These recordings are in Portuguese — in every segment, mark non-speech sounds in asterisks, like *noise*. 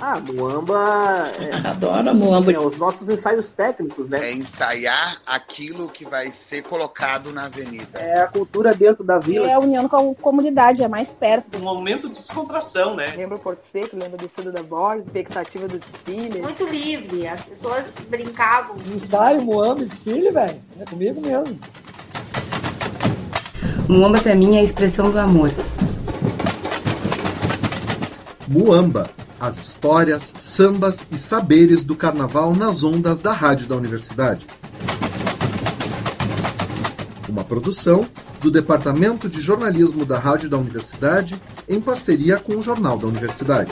Ah, Muamba. É, *laughs* Adoro Muamba. É, os nossos ensaios técnicos, né? É ensaiar aquilo que vai ser colocado na avenida. É a cultura dentro da vila. É a união com a comunidade, é mais perto. Um momento de descontração, né? Lembra o Porto Seco, lembra do Sul da Borges, expectativa do desfile. Muito livre, as pessoas brincavam. Ensaio, Muamba, desfile, velho. É comigo mesmo. Muamba pra mim é a expressão do amor. Muamba as histórias, sambas e saberes do carnaval nas ondas da Rádio da Universidade. Uma produção do Departamento de Jornalismo da Rádio da Universidade em parceria com o Jornal da Universidade.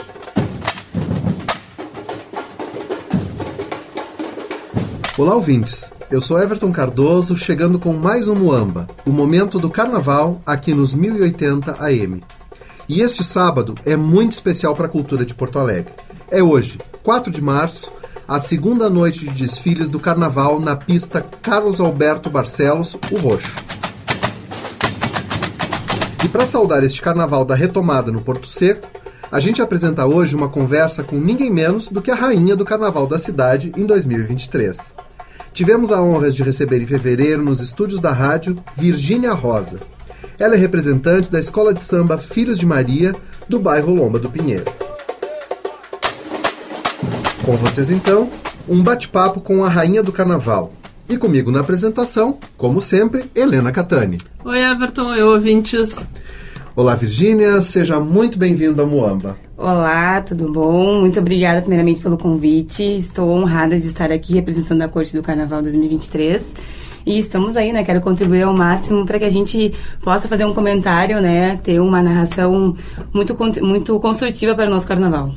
Olá, ouvintes. Eu sou Everton Cardoso, chegando com mais um Muamba, o momento do carnaval aqui nos 1080 AM. E este sábado é muito especial para a cultura de Porto Alegre. É hoje, 4 de março, a segunda noite de desfiles do Carnaval na pista Carlos Alberto Barcelos, o Roxo. E para saudar este Carnaval da retomada no Porto Seco, a gente apresenta hoje uma conversa com ninguém menos do que a rainha do Carnaval da cidade em 2023. Tivemos a honra de receber em fevereiro nos estúdios da rádio Virgínia Rosa, ela é representante da Escola de Samba Filhos de Maria, do bairro Lomba do Pinheiro. Com vocês então, um bate-papo com a rainha do carnaval. E comigo na apresentação, como sempre, Helena Catani. Oi, Everton, oi, ouvintes. Olá, Virgínia, seja muito bem-vinda ao Moamba. Olá, tudo bom? Muito obrigada, primeiramente, pelo convite. Estou honrada de estar aqui representando a Corte do Carnaval 2023. E estamos aí, né? Quero contribuir ao máximo para que a gente possa fazer um comentário, né? Ter uma narração muito, muito construtiva para o nosso carnaval.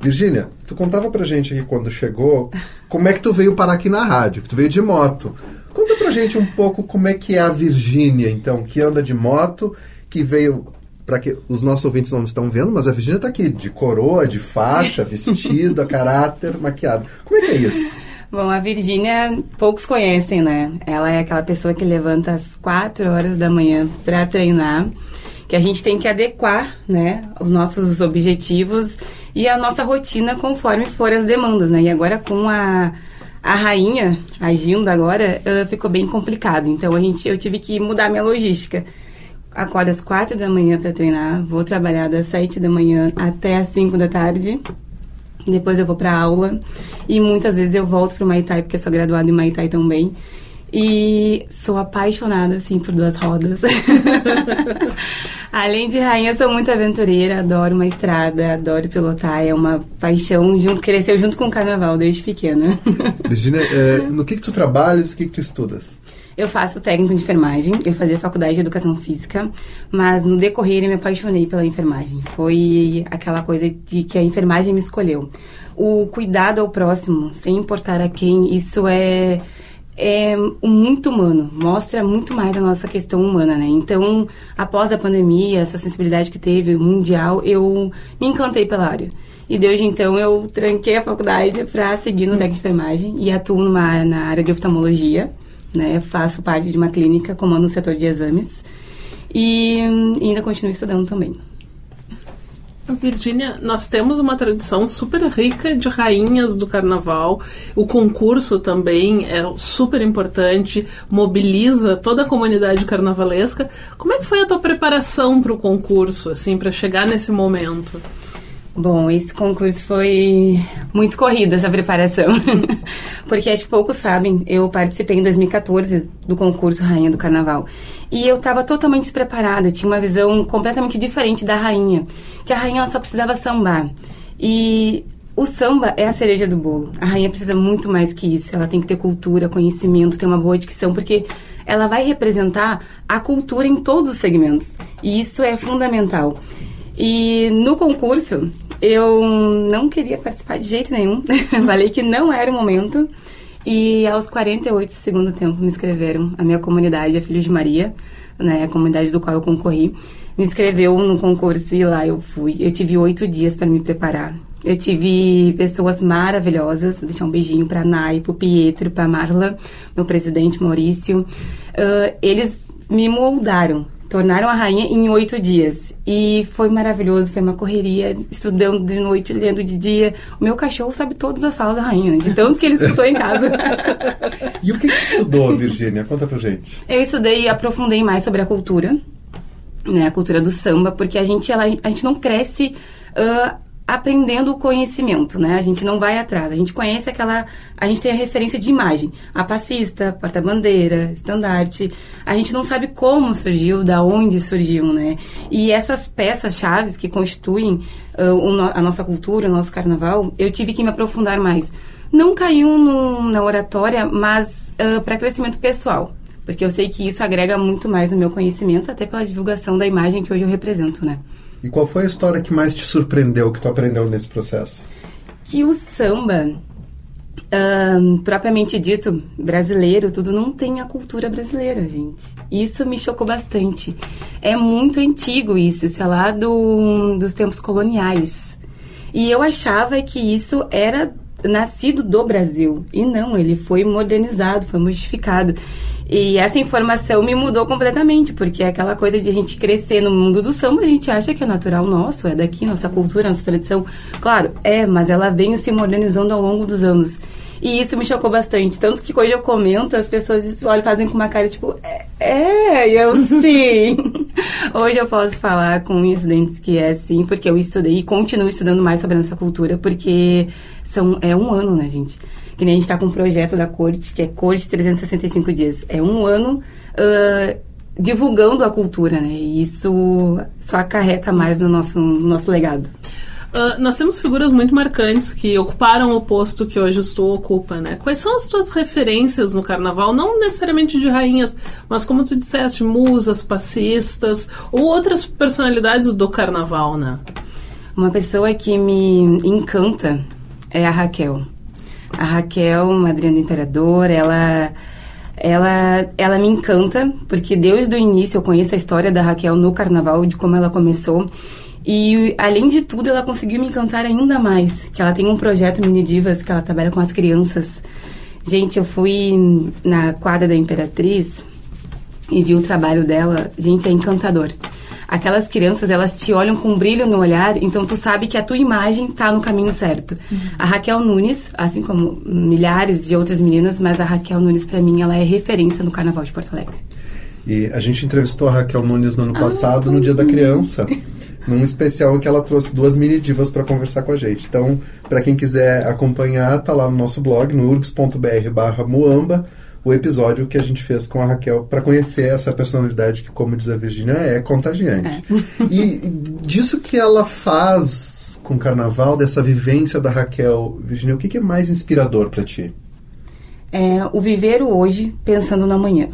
Virgínia, tu contava pra gente aqui quando chegou como é que tu veio parar aqui na rádio, que tu veio de moto. Conta pra gente um pouco como é que é a Virgínia, então, que anda de moto, que veio para que os nossos ouvintes não estão vendo, mas a Virgínia está aqui de coroa, de faixa, vestida, *laughs* caráter, maquiada. Como é que é isso? Bom, a Virgínia poucos conhecem, né? Ela é aquela pessoa que levanta às quatro horas da manhã para treinar, que a gente tem que adequar, né, os nossos objetivos e a nossa rotina conforme forem as demandas, né? E agora com a a rainha agindo agora, ficou bem complicado. Então a gente, eu tive que mudar minha logística. Acordo às quatro da manhã para treinar, vou trabalhar das sete da manhã até às cinco da tarde depois eu vou para aula e muitas vezes eu volto para o Maitai porque eu sou graduada em Maitai também. E sou apaixonada, assim, por duas rodas. *laughs* Além de rainha, sou muito aventureira, adoro uma estrada, adoro pilotar, é uma paixão, junto, cresceu junto com o carnaval desde pequena. *laughs* Virginia, é, no que que tu trabalhas, o que que tu estudas? Eu faço técnico de enfermagem, eu fazia faculdade de educação física, mas no decorrer eu me apaixonei pela enfermagem. Foi aquela coisa de que a enfermagem me escolheu. O cuidado ao próximo, sem importar a quem, isso é é muito humano, mostra muito mais a nossa questão humana, né? Então, após a pandemia, essa sensibilidade que teve mundial, eu me encantei pela área. E desde então eu tranquei a faculdade para seguir no técnico de enfermagem e atuo numa, na área de oftalmologia né? Faço parte de uma clínica, comando o setor de exames e ainda continuo estudando também. Virgínia, nós temos uma tradição super rica de rainhas do carnaval. O concurso também é super importante, mobiliza toda a comunidade carnavalesca. Como é que foi a tua preparação para o concurso, assim, para chegar nesse momento? Bom, esse concurso foi muito corrido, essa preparação. *laughs* Porque acho que poucos sabem, eu participei em 2014 do concurso Rainha do Carnaval. E eu estava totalmente despreparada, tinha uma visão completamente diferente da rainha. Que a rainha só precisava sambar. E o samba é a cereja do bolo. A rainha precisa muito mais que isso. Ela tem que ter cultura, conhecimento, ter uma boa dicção, porque ela vai representar a cultura em todos os segmentos. E isso é fundamental. E no concurso, eu não queria participar de jeito nenhum. *laughs* Falei que não era o momento. E aos 48 segundo tempo me inscreveram. A minha comunidade, a Filhos de Maria, né, a comunidade do qual eu concorri, me inscreveu no concurso e lá eu fui. Eu tive oito dias para me preparar. Eu tive pessoas maravilhosas. Vou deixar um beijinho para Nai, para Pietro, para Marla, meu presidente Maurício. Uh, eles me moldaram tornaram a rainha em oito dias. E foi maravilhoso, foi uma correria, estudando de noite, lendo de dia. O meu cachorro sabe todas as falas da rainha, de tantos que ele escutou em casa. *laughs* E o que, que tu estudou, Virgínia? Conta pra gente. Eu estudei e aprofundei mais sobre a cultura, né, a cultura do samba, porque a gente, ela, a gente não cresce ah, aprendendo o conhecimento, né? A gente não vai atrás. A gente conhece aquela, a gente tem a referência de imagem, a passista, porta-bandeira, estandarte. A gente não sabe como surgiu, da onde surgiu, né? E essas peças chaves que constituem ah, no- a nossa cultura, o nosso carnaval, eu tive que me aprofundar mais. Não caiu no- na oratória, mas para crescimento pessoal. Porque eu sei que isso agrega muito mais no meu conhecimento, até pela divulgação da imagem que hoje eu represento, né? E qual foi a história que mais te surpreendeu, que tu aprendeu nesse processo? Que o samba, ahn, propriamente dito, brasileiro, tudo não tem a cultura brasileira, gente. Isso me chocou bastante. É muito antigo isso, isso é lá do, dos tempos coloniais. E eu achava que isso era nascido do Brasil. E não, ele foi modernizado, foi modificado. E essa informação me mudou completamente, porque é aquela coisa de a gente crescer no mundo do samba, a gente acha que é natural nosso, é daqui, nossa cultura, nossa tradição. Claro, é, mas ela vem se modernizando ao longo dos anos. E isso me chocou bastante. Tanto que hoje eu comento, as pessoas olham e fazem com uma cara tipo, é, é, eu *laughs* sim. hoje eu posso falar com unhas e dentes que é sim, porque eu estudei e continuo estudando mais sobre a nossa cultura, porque são, é um ano, né, gente? Que nem a gente tá com um projeto da corte, que é Corte 365 Dias. É um ano ah, divulgando a cultura, né? E isso só acarreta mais no nosso, no nosso legado. Ah, nós temos figuras muito marcantes que ocuparam o posto que hoje tu ocupa, né? Quais são as tuas referências no carnaval? Não necessariamente de rainhas, mas como tu disseste, musas, passistas ou outras personalidades do carnaval, né? Uma pessoa que me encanta é a Raquel. A Raquel, madrinha do imperador, ela, ela, ela me encanta, porque desde o início eu conheço a história da Raquel no carnaval, de como ela começou. E, além de tudo, ela conseguiu me encantar ainda mais. Que ela tem um projeto Mini Divas, que ela trabalha com as crianças. Gente, eu fui na quadra da Imperatriz e vi o trabalho dela. Gente, é encantador. Aquelas crianças, elas te olham com brilho no olhar, então tu sabe que a tua imagem tá no caminho certo. A Raquel Nunes, assim como milhares de outras meninas, mas a Raquel Nunes, pra mim, ela é referência no Carnaval de Porto Alegre. E a gente entrevistou a Raquel Nunes no ano passado, no Dia da Criança, *laughs* num especial em que ela trouxe duas mini divas para conversar com a gente. Então, para quem quiser acompanhar, tá lá no nosso blog, no urgs.br/muamba, o episódio que a gente fez com a Raquel para conhecer essa personalidade que, como diz a Virginia, é contagiante. E disso que ela faz com o carnaval, dessa vivência da Raquel, Virginia, o que, que é mais inspirador para ti? É o viver o hoje pensando no amanhã.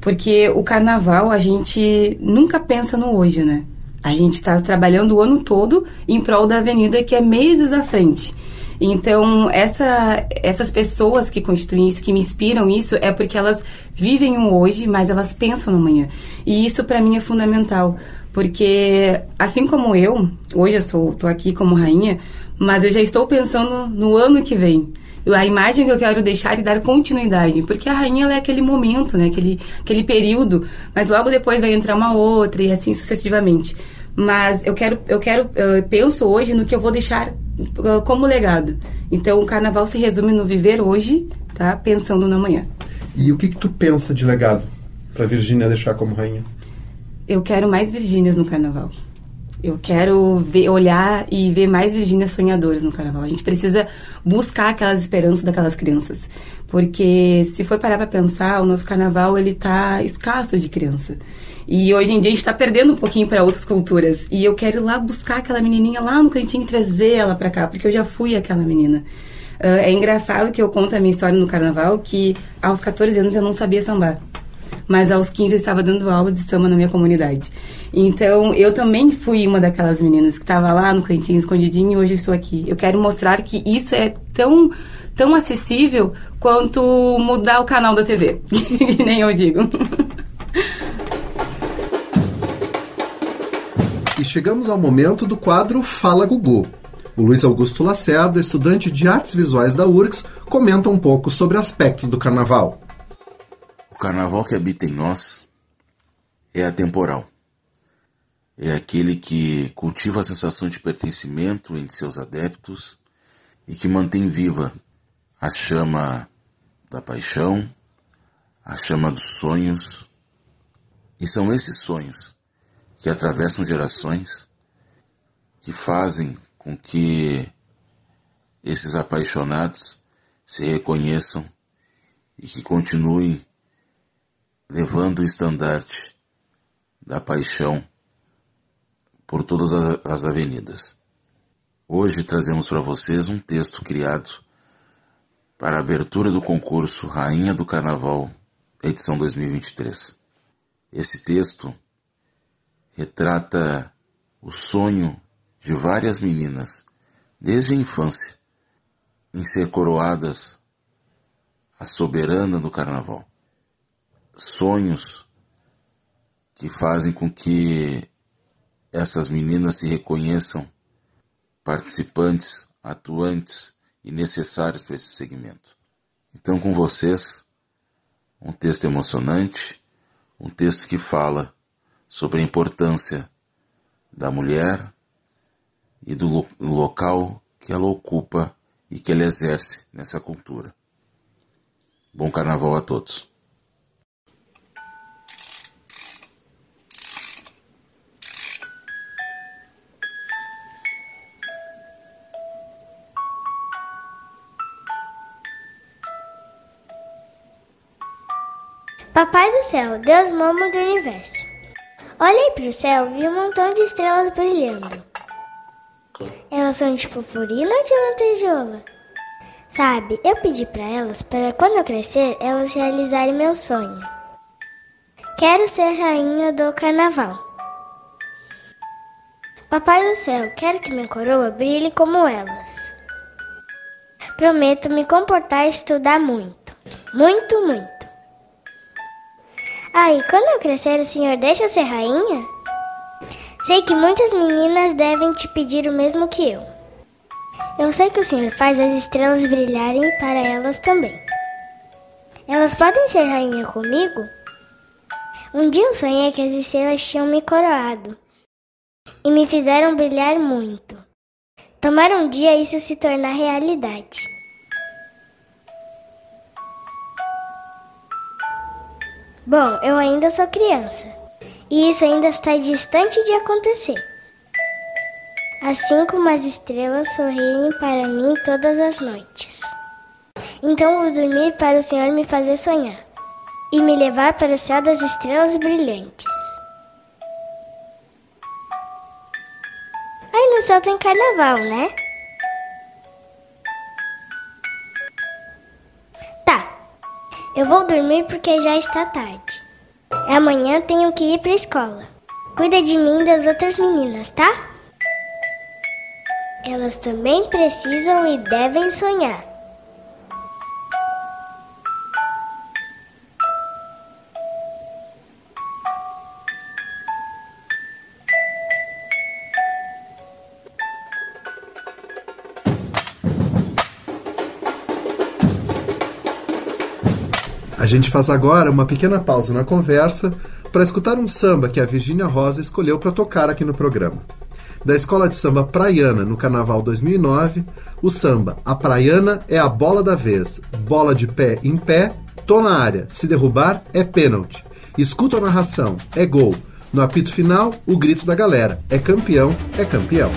Porque o carnaval, a gente nunca pensa no hoje, né? A gente está trabalhando o ano todo em prol da avenida que é meses à frente. Então, essa, essas pessoas que constituem isso, que me inspiram isso, é porque elas vivem o hoje, mas elas pensam no amanhã. E isso para mim é fundamental, porque assim como eu, hoje eu tô aqui como rainha, mas eu já estou pensando no ano que vem. A imagem que eu quero deixar e dar continuidade, porque a rainha é aquele momento, né, aquele, aquele período, mas logo depois vai entrar uma outra e assim sucessivamente. Mas eu quero, eu quero, eu penso hoje no que eu vou deixar uh, como legado. Então o carnaval se resume no viver hoje, tá? Pensando no amanhã. E o que, que tu pensa de legado para Virginia deixar como rainha? Eu quero mais Virgínias no carnaval. Eu quero ver, olhar e ver mais Virgínias sonhadoras no carnaval. A gente precisa buscar aquelas esperanças daquelas crianças. Porque se for parar para pensar, o nosso carnaval ele tá escasso de criança. E hoje em dia a gente está perdendo um pouquinho para outras culturas. E eu quero ir lá buscar aquela menininha lá no cantinho e trazer ela para cá, porque eu já fui aquela menina. Uh, é engraçado que eu conto a minha história no carnaval que aos 14 anos eu não sabia sambar. Mas aos 15 eu estava dando aula de samba na minha comunidade. Então eu também fui uma daquelas meninas que estava lá no cantinho escondidinho e hoje estou aqui. Eu quero mostrar que isso é tão tão acessível quanto mudar o canal da TV. *laughs* nem eu digo. E chegamos ao momento do quadro Fala Gugu. O Luiz Augusto Lacerda, estudante de artes visuais da URGS, comenta um pouco sobre aspectos do carnaval. O carnaval que habita em nós é atemporal. É aquele que cultiva a sensação de pertencimento entre seus adeptos e que mantém viva a chama da paixão, a chama dos sonhos. E são esses sonhos que atravessam gerações que fazem com que esses apaixonados se reconheçam e que continuem levando o estandarte da paixão por todas as avenidas. Hoje trazemos para vocês um texto criado para a abertura do concurso Rainha do Carnaval, edição 2023. Esse texto retrata o sonho de várias meninas, desde a infância, em ser coroadas a soberana do carnaval. Sonhos que fazem com que essas meninas se reconheçam participantes, atuantes e necessários para esse segmento. Então, com vocês, um texto emocionante, um texto que fala sobre a importância da mulher e do lo local que ela ocupa e que ela exerce nessa cultura. Bom carnaval a todos. Papai do céu, Deus mamo do universo. Olhei para o céu e vi um montão de estrelas brilhando. Elas são de purpurina ou de lantejoula? Sabe, eu pedi para elas para quando eu crescer elas realizarem meu sonho. Quero ser rainha do carnaval. Papai do céu, quero que minha coroa brilhe como elas. Prometo me comportar e estudar muito. Muito, muito. Aí, quando eu crescer, o senhor deixa eu ser rainha? Sei que muitas meninas devem te pedir o mesmo que eu. Eu sei que o senhor faz as estrelas brilharem para elas também. Elas podem ser rainha comigo? Um dia eu sonhei que as estrelas tinham me coroado e me fizeram brilhar muito. Tomara um dia isso se tornar realidade. Bom, eu ainda sou criança e isso ainda está distante de acontecer. Assim como as estrelas sorriem para mim todas as noites. Então vou dormir para o Senhor me fazer sonhar e me levar para o céu das estrelas brilhantes. Aí no céu tem carnaval, né? Eu vou dormir porque já está tarde. Amanhã tenho que ir para a escola. Cuida de mim e das outras meninas, tá? Elas também precisam e devem sonhar. Gente faz agora uma pequena pausa na conversa para escutar um samba que a Virgínia Rosa escolheu para tocar aqui no programa. Da Escola de Samba Praiana no Carnaval 2009, o samba A Praiana é a bola da vez, bola de pé em pé, tô na área, se derrubar é pênalti. Escuta a narração, é gol. No apito final, o grito da galera, é campeão, é campeão.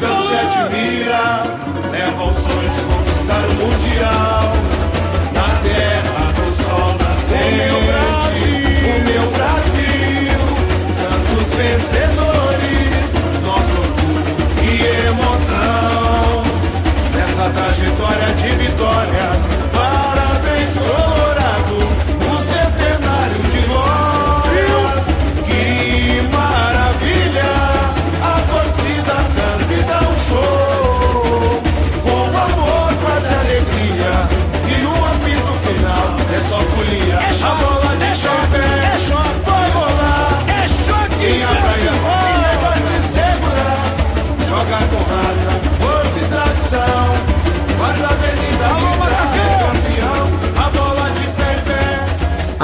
Tanto se admira, leva o sonho de conquistar o mundial. Na terra do sol nascente, o meu Brasil, tantos vencedores, nosso orgulho e emoção. Nessa trajetória de vitórias,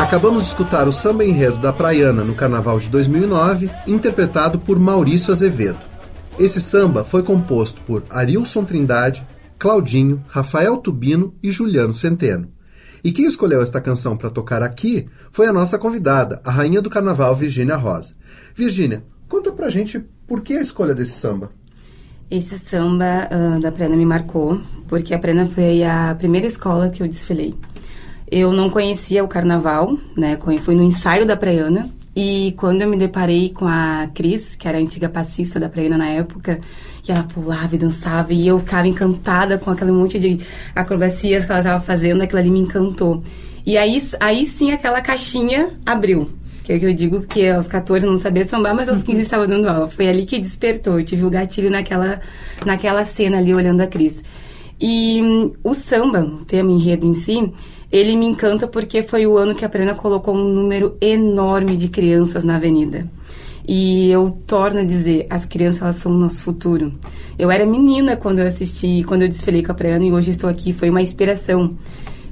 Acabamos de escutar o samba enredo da Praiana no Carnaval de 2009, interpretado por Maurício Azevedo. Esse samba foi composto por Arilson Trindade, Claudinho, Rafael Tubino e Juliano Centeno. E quem escolheu esta canção para tocar aqui foi a nossa convidada, a rainha do carnaval, Virgínia Rosa. Virgínia, conta pra gente por que a escolha desse samba. Esse samba ah, da Prena me marcou, porque a Prena foi a primeira escola que eu desfilei. Eu não conhecia o carnaval, né? Fui no ensaio da Praiana. E quando eu me deparei com a Cris, que era a antiga passista da Praiana na época, que ela pulava e dançava, e eu ficava encantada com aquele monte de acrobacias que ela estava fazendo, aquilo ali me encantou. E aí, aí sim aquela caixinha abriu. Que é que eu digo que aos 14 eu não sabia sambar, mas aos 15 estava dando aula. Foi ali que despertou. Eu tive o gatilho naquela, naquela cena ali, olhando a Cris. E hum, o samba, o tema enredo em si, ele me encanta porque foi o ano que a Prena colocou um número enorme de crianças na avenida. E eu torno a dizer, as crianças elas são o nosso futuro. Eu era menina quando eu assisti, quando eu desfilei com a Praiana e hoje estou aqui, foi uma inspiração.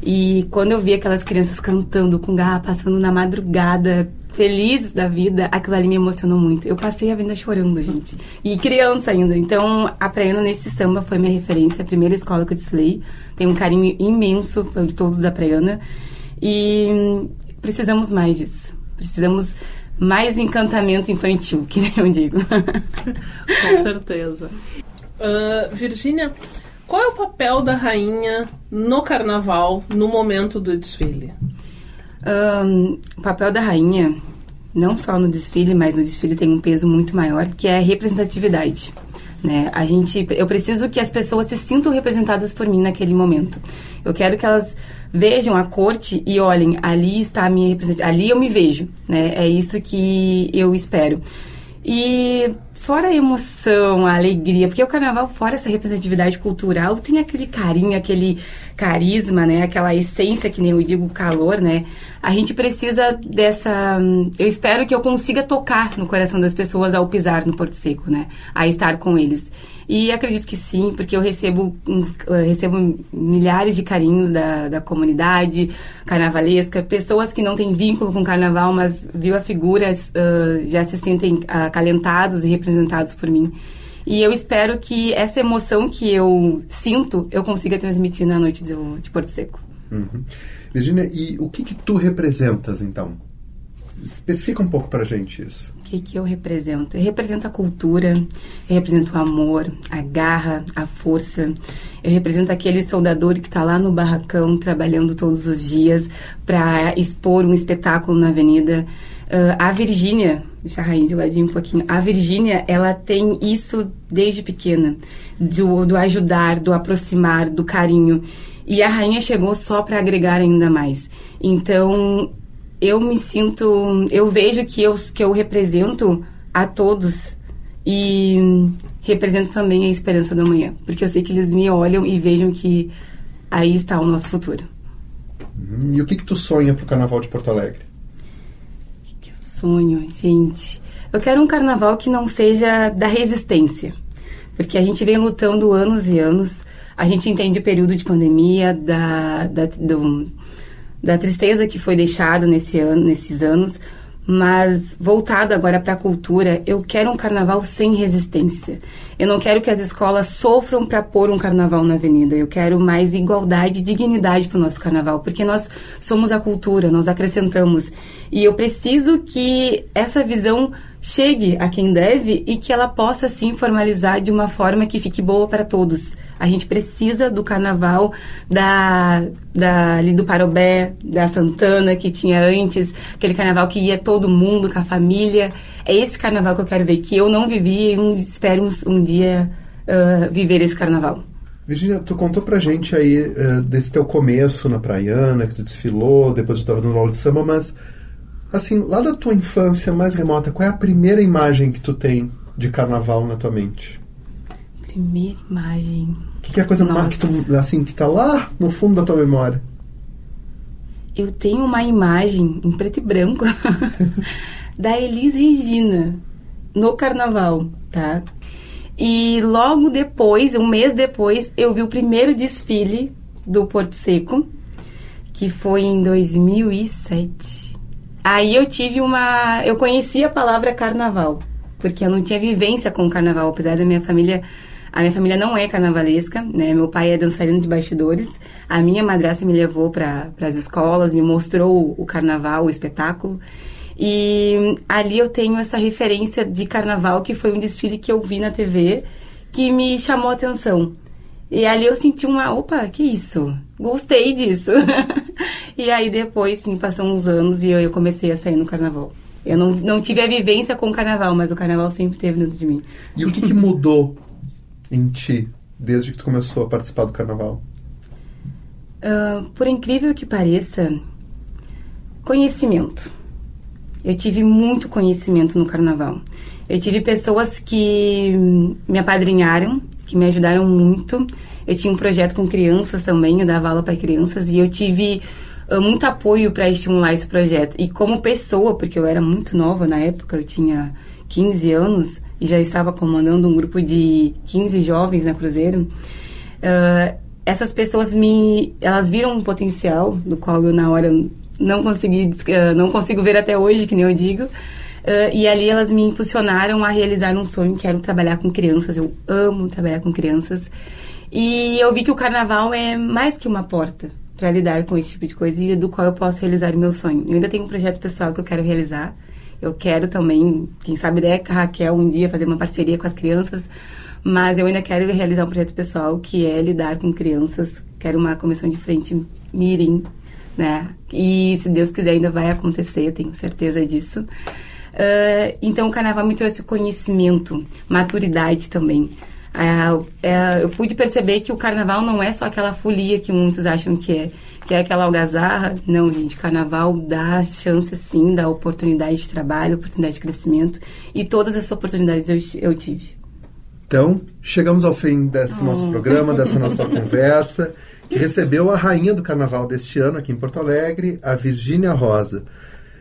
E quando eu vi aquelas crianças cantando com garra, passando na madrugada, felizes da vida, aquilo ali me emocionou muito. Eu passei a vida chorando, gente. E criança ainda. Então, a Praiana nesse samba foi minha referência, a primeira escola que eu desfilei. Tenho um carinho imenso por todos da Praiana. E hum, precisamos mais disso. Precisamos mais encantamento infantil, que nem eu digo. *laughs* Com certeza. Uh, Virgínia, qual é o papel da rainha no carnaval, no momento do desfile? Um, o papel da rainha, não só no desfile, mas no desfile tem um peso muito maior, que é a representatividade. Né? A gente, eu preciso que as pessoas se sintam representadas por mim naquele momento. Eu quero que elas vejam a corte e olhem, ali está a minha representação, ali eu me vejo, né? É isso que eu espero. E fora a emoção, a alegria, porque o carnaval, fora essa representatividade cultural, tem aquele carinho, aquele carisma, né? Aquela essência, que nem eu digo, calor, né? A gente precisa dessa. Eu espero que eu consiga tocar no coração das pessoas ao pisar no Porto Seco, né? A estar com eles. E acredito que sim, porque eu recebo, eu recebo milhares de carinhos da, da comunidade carnavalesca, pessoas que não têm vínculo com carnaval, mas viu a figura, uh, já se sentem acalentados e representados por mim. E eu espero que essa emoção que eu sinto, eu consiga transmitir na noite do, de Porto Seco. Uhum. Virginia, e o que, que tu representas, então? Especifica um pouco pra gente isso. Que, que eu represento? Eu represento a cultura, eu represento o amor, a garra, a força. Eu represento aquele soldador que está lá no barracão trabalhando todos os dias para expor um espetáculo na avenida. Uh, a Virgínia, deixa a rainha de ladinho um pouquinho. A Virgínia, ela tem isso desde pequena, do, do ajudar, do aproximar, do carinho. E a rainha chegou só para agregar ainda mais. Então, eu me sinto, eu vejo que eu, que eu represento a todos e represento também a esperança da manhã, porque eu sei que eles me olham e vejam que aí está o nosso futuro. Uhum. E o que que tu sonha pro Carnaval de Porto Alegre? O que, que eu sonho, gente? Eu quero um carnaval que não seja da resistência, porque a gente vem lutando anos e anos. A gente entende o período de pandemia, da, da do, da tristeza que foi deixado nesse ano, nesses anos, mas voltado agora para a cultura, eu quero um carnaval sem resistência. Eu não quero que as escolas sofram para pôr um carnaval na avenida. Eu quero mais igualdade e dignidade para o nosso carnaval, porque nós somos a cultura, nós acrescentamos. E eu preciso que essa visão chegue a quem deve e que ela possa sim formalizar de uma forma que fique boa para todos. A gente precisa do carnaval da, da ali do Parobé, da Santana que tinha antes, aquele carnaval que ia todo mundo com a família. É esse carnaval que eu quero ver, que eu não vivi e um, espero um, um dia uh, viver esse carnaval. Virginia, tu contou pra gente aí uh, desse teu começo na Praiana, que tu desfilou, depois tu estava no aula de samba, mas Assim, lá da tua infância mais remota, qual é a primeira imagem que tu tem de carnaval na tua mente? Primeira imagem. O que, que, é a coisa mais que tu, assim, que tá lá no fundo da tua memória? Eu tenho uma imagem em preto e branco *laughs* da Elis Regina no carnaval, tá? E logo depois, um mês depois, eu vi o primeiro desfile do Porto Seco, que foi em 2007. Aí eu tive uma. Eu conheci a palavra carnaval, porque eu não tinha vivência com carnaval, apesar da minha família. A minha família não é carnavalesca, né? Meu pai é dançarino de bastidores. A minha madrasta me levou para as escolas, me mostrou o carnaval, o espetáculo. E ali eu tenho essa referência de carnaval, que foi um desfile que eu vi na TV, que me chamou a atenção. E ali eu senti uma, opa, que isso? Gostei disso. *laughs* e aí depois, sim, passou uns anos e eu, eu comecei a sair no carnaval. Eu não, não tive a vivência com o carnaval, mas o carnaval sempre teve dentro de mim. E o que, que mudou em ti desde que tu começou a participar do carnaval? Uh, por incrível que pareça, conhecimento. Eu tive muito conhecimento no carnaval. Eu tive pessoas que me apadrinharam, que me ajudaram muito. Eu tinha um projeto com crianças também, eu dava aula para crianças e eu tive uh, muito apoio para estimular esse projeto. E como pessoa, porque eu era muito nova na época, eu tinha 15 anos e já estava comandando um grupo de 15 jovens na Cruzeiro, uh, essas pessoas me elas viram um potencial do qual eu na hora não consegui uh, não consigo ver até hoje que nem eu digo uh, e ali elas me impulsionaram a realizar um sonho que era trabalhar com crianças eu amo trabalhar com crianças e eu vi que o carnaval é mais que uma porta para lidar com esse tipo de coisa e do qual eu posso realizar o meu sonho eu ainda tenho um projeto pessoal que eu quero realizar eu quero também, quem sabe, né, com a Raquel um dia fazer uma parceria com as crianças, mas eu ainda quero realizar um projeto pessoal que é lidar com crianças. Quero uma comissão de frente mirim, né? E se Deus quiser ainda vai acontecer, tenho certeza disso. Uh, então o carnaval me trouxe conhecimento, maturidade também. Uh, uh, eu pude perceber que o carnaval não é só aquela folia que muitos acham que é que é aquela algazarra. Não, gente, carnaval dá chance sim, dá oportunidade de trabalho, oportunidade de crescimento. E todas essas oportunidades eu, eu tive. Então, chegamos ao fim desse oh. nosso programa, dessa nossa *laughs* conversa, que recebeu a rainha do carnaval deste ano aqui em Porto Alegre, a Virgínia Rosa.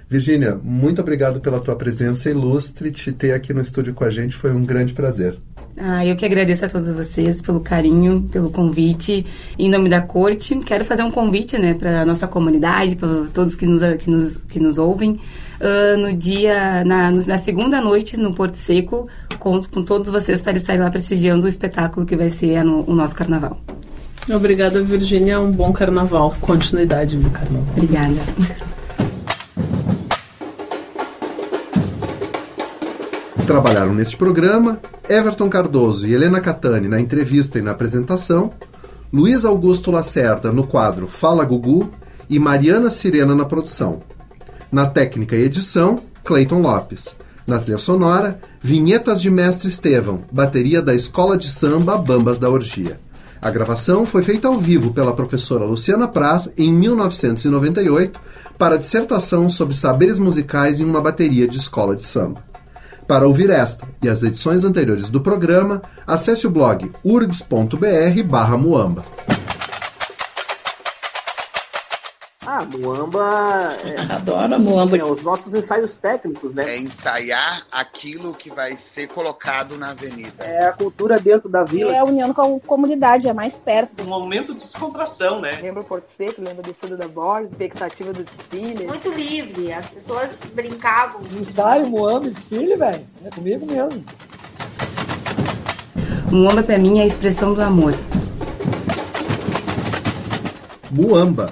Virgínia, muito obrigado pela tua presença ilustre. Te ter aqui no estúdio com a gente foi um grande prazer. Ah, eu que agradeço a todos vocês pelo carinho, pelo convite. Em nome da corte, quero fazer um convite né, para a nossa comunidade, para todos que nos, que nos, que nos ouvem. Uh, no dia, na, na, segunda noite, no Porto Seco, com, com todos vocês para estarem lá prestigiando o espetáculo que vai ser no, o nosso carnaval. Obrigada, Virgínia. Um bom carnaval. Continuidade no carnaval. Obrigada. Trabalharam neste programa Everton Cardoso e Helena Catani na entrevista e na apresentação, Luiz Augusto Lacerda no quadro Fala Gugu e Mariana Sirena na produção. Na técnica e edição, Clayton Lopes. Na trilha sonora, vinhetas de Mestre Estevão, bateria da Escola de Samba Bambas da Orgia. A gravação foi feita ao vivo pela professora Luciana Praz em 1998 para dissertação sobre saberes musicais em uma bateria de escola de samba. Para ouvir esta e as edições anteriores do programa, acesse o blog urgs.br/muamba. Ah, Muamba. É, Adoro Muamba. É, os nossos ensaios técnicos, né? É ensaiar aquilo que vai ser colocado na avenida. É a cultura dentro da vila. É a união com a comunidade, é mais perto. Um momento de descontração, né? Lembra o Porto Seco, lembra do Fundo da Borges, expectativa do desfile. Muito livre, as pessoas brincavam. Ensaio, Muamba, desfile, velho. É comigo mesmo. Muamba pra mim é a expressão do amor. Muamba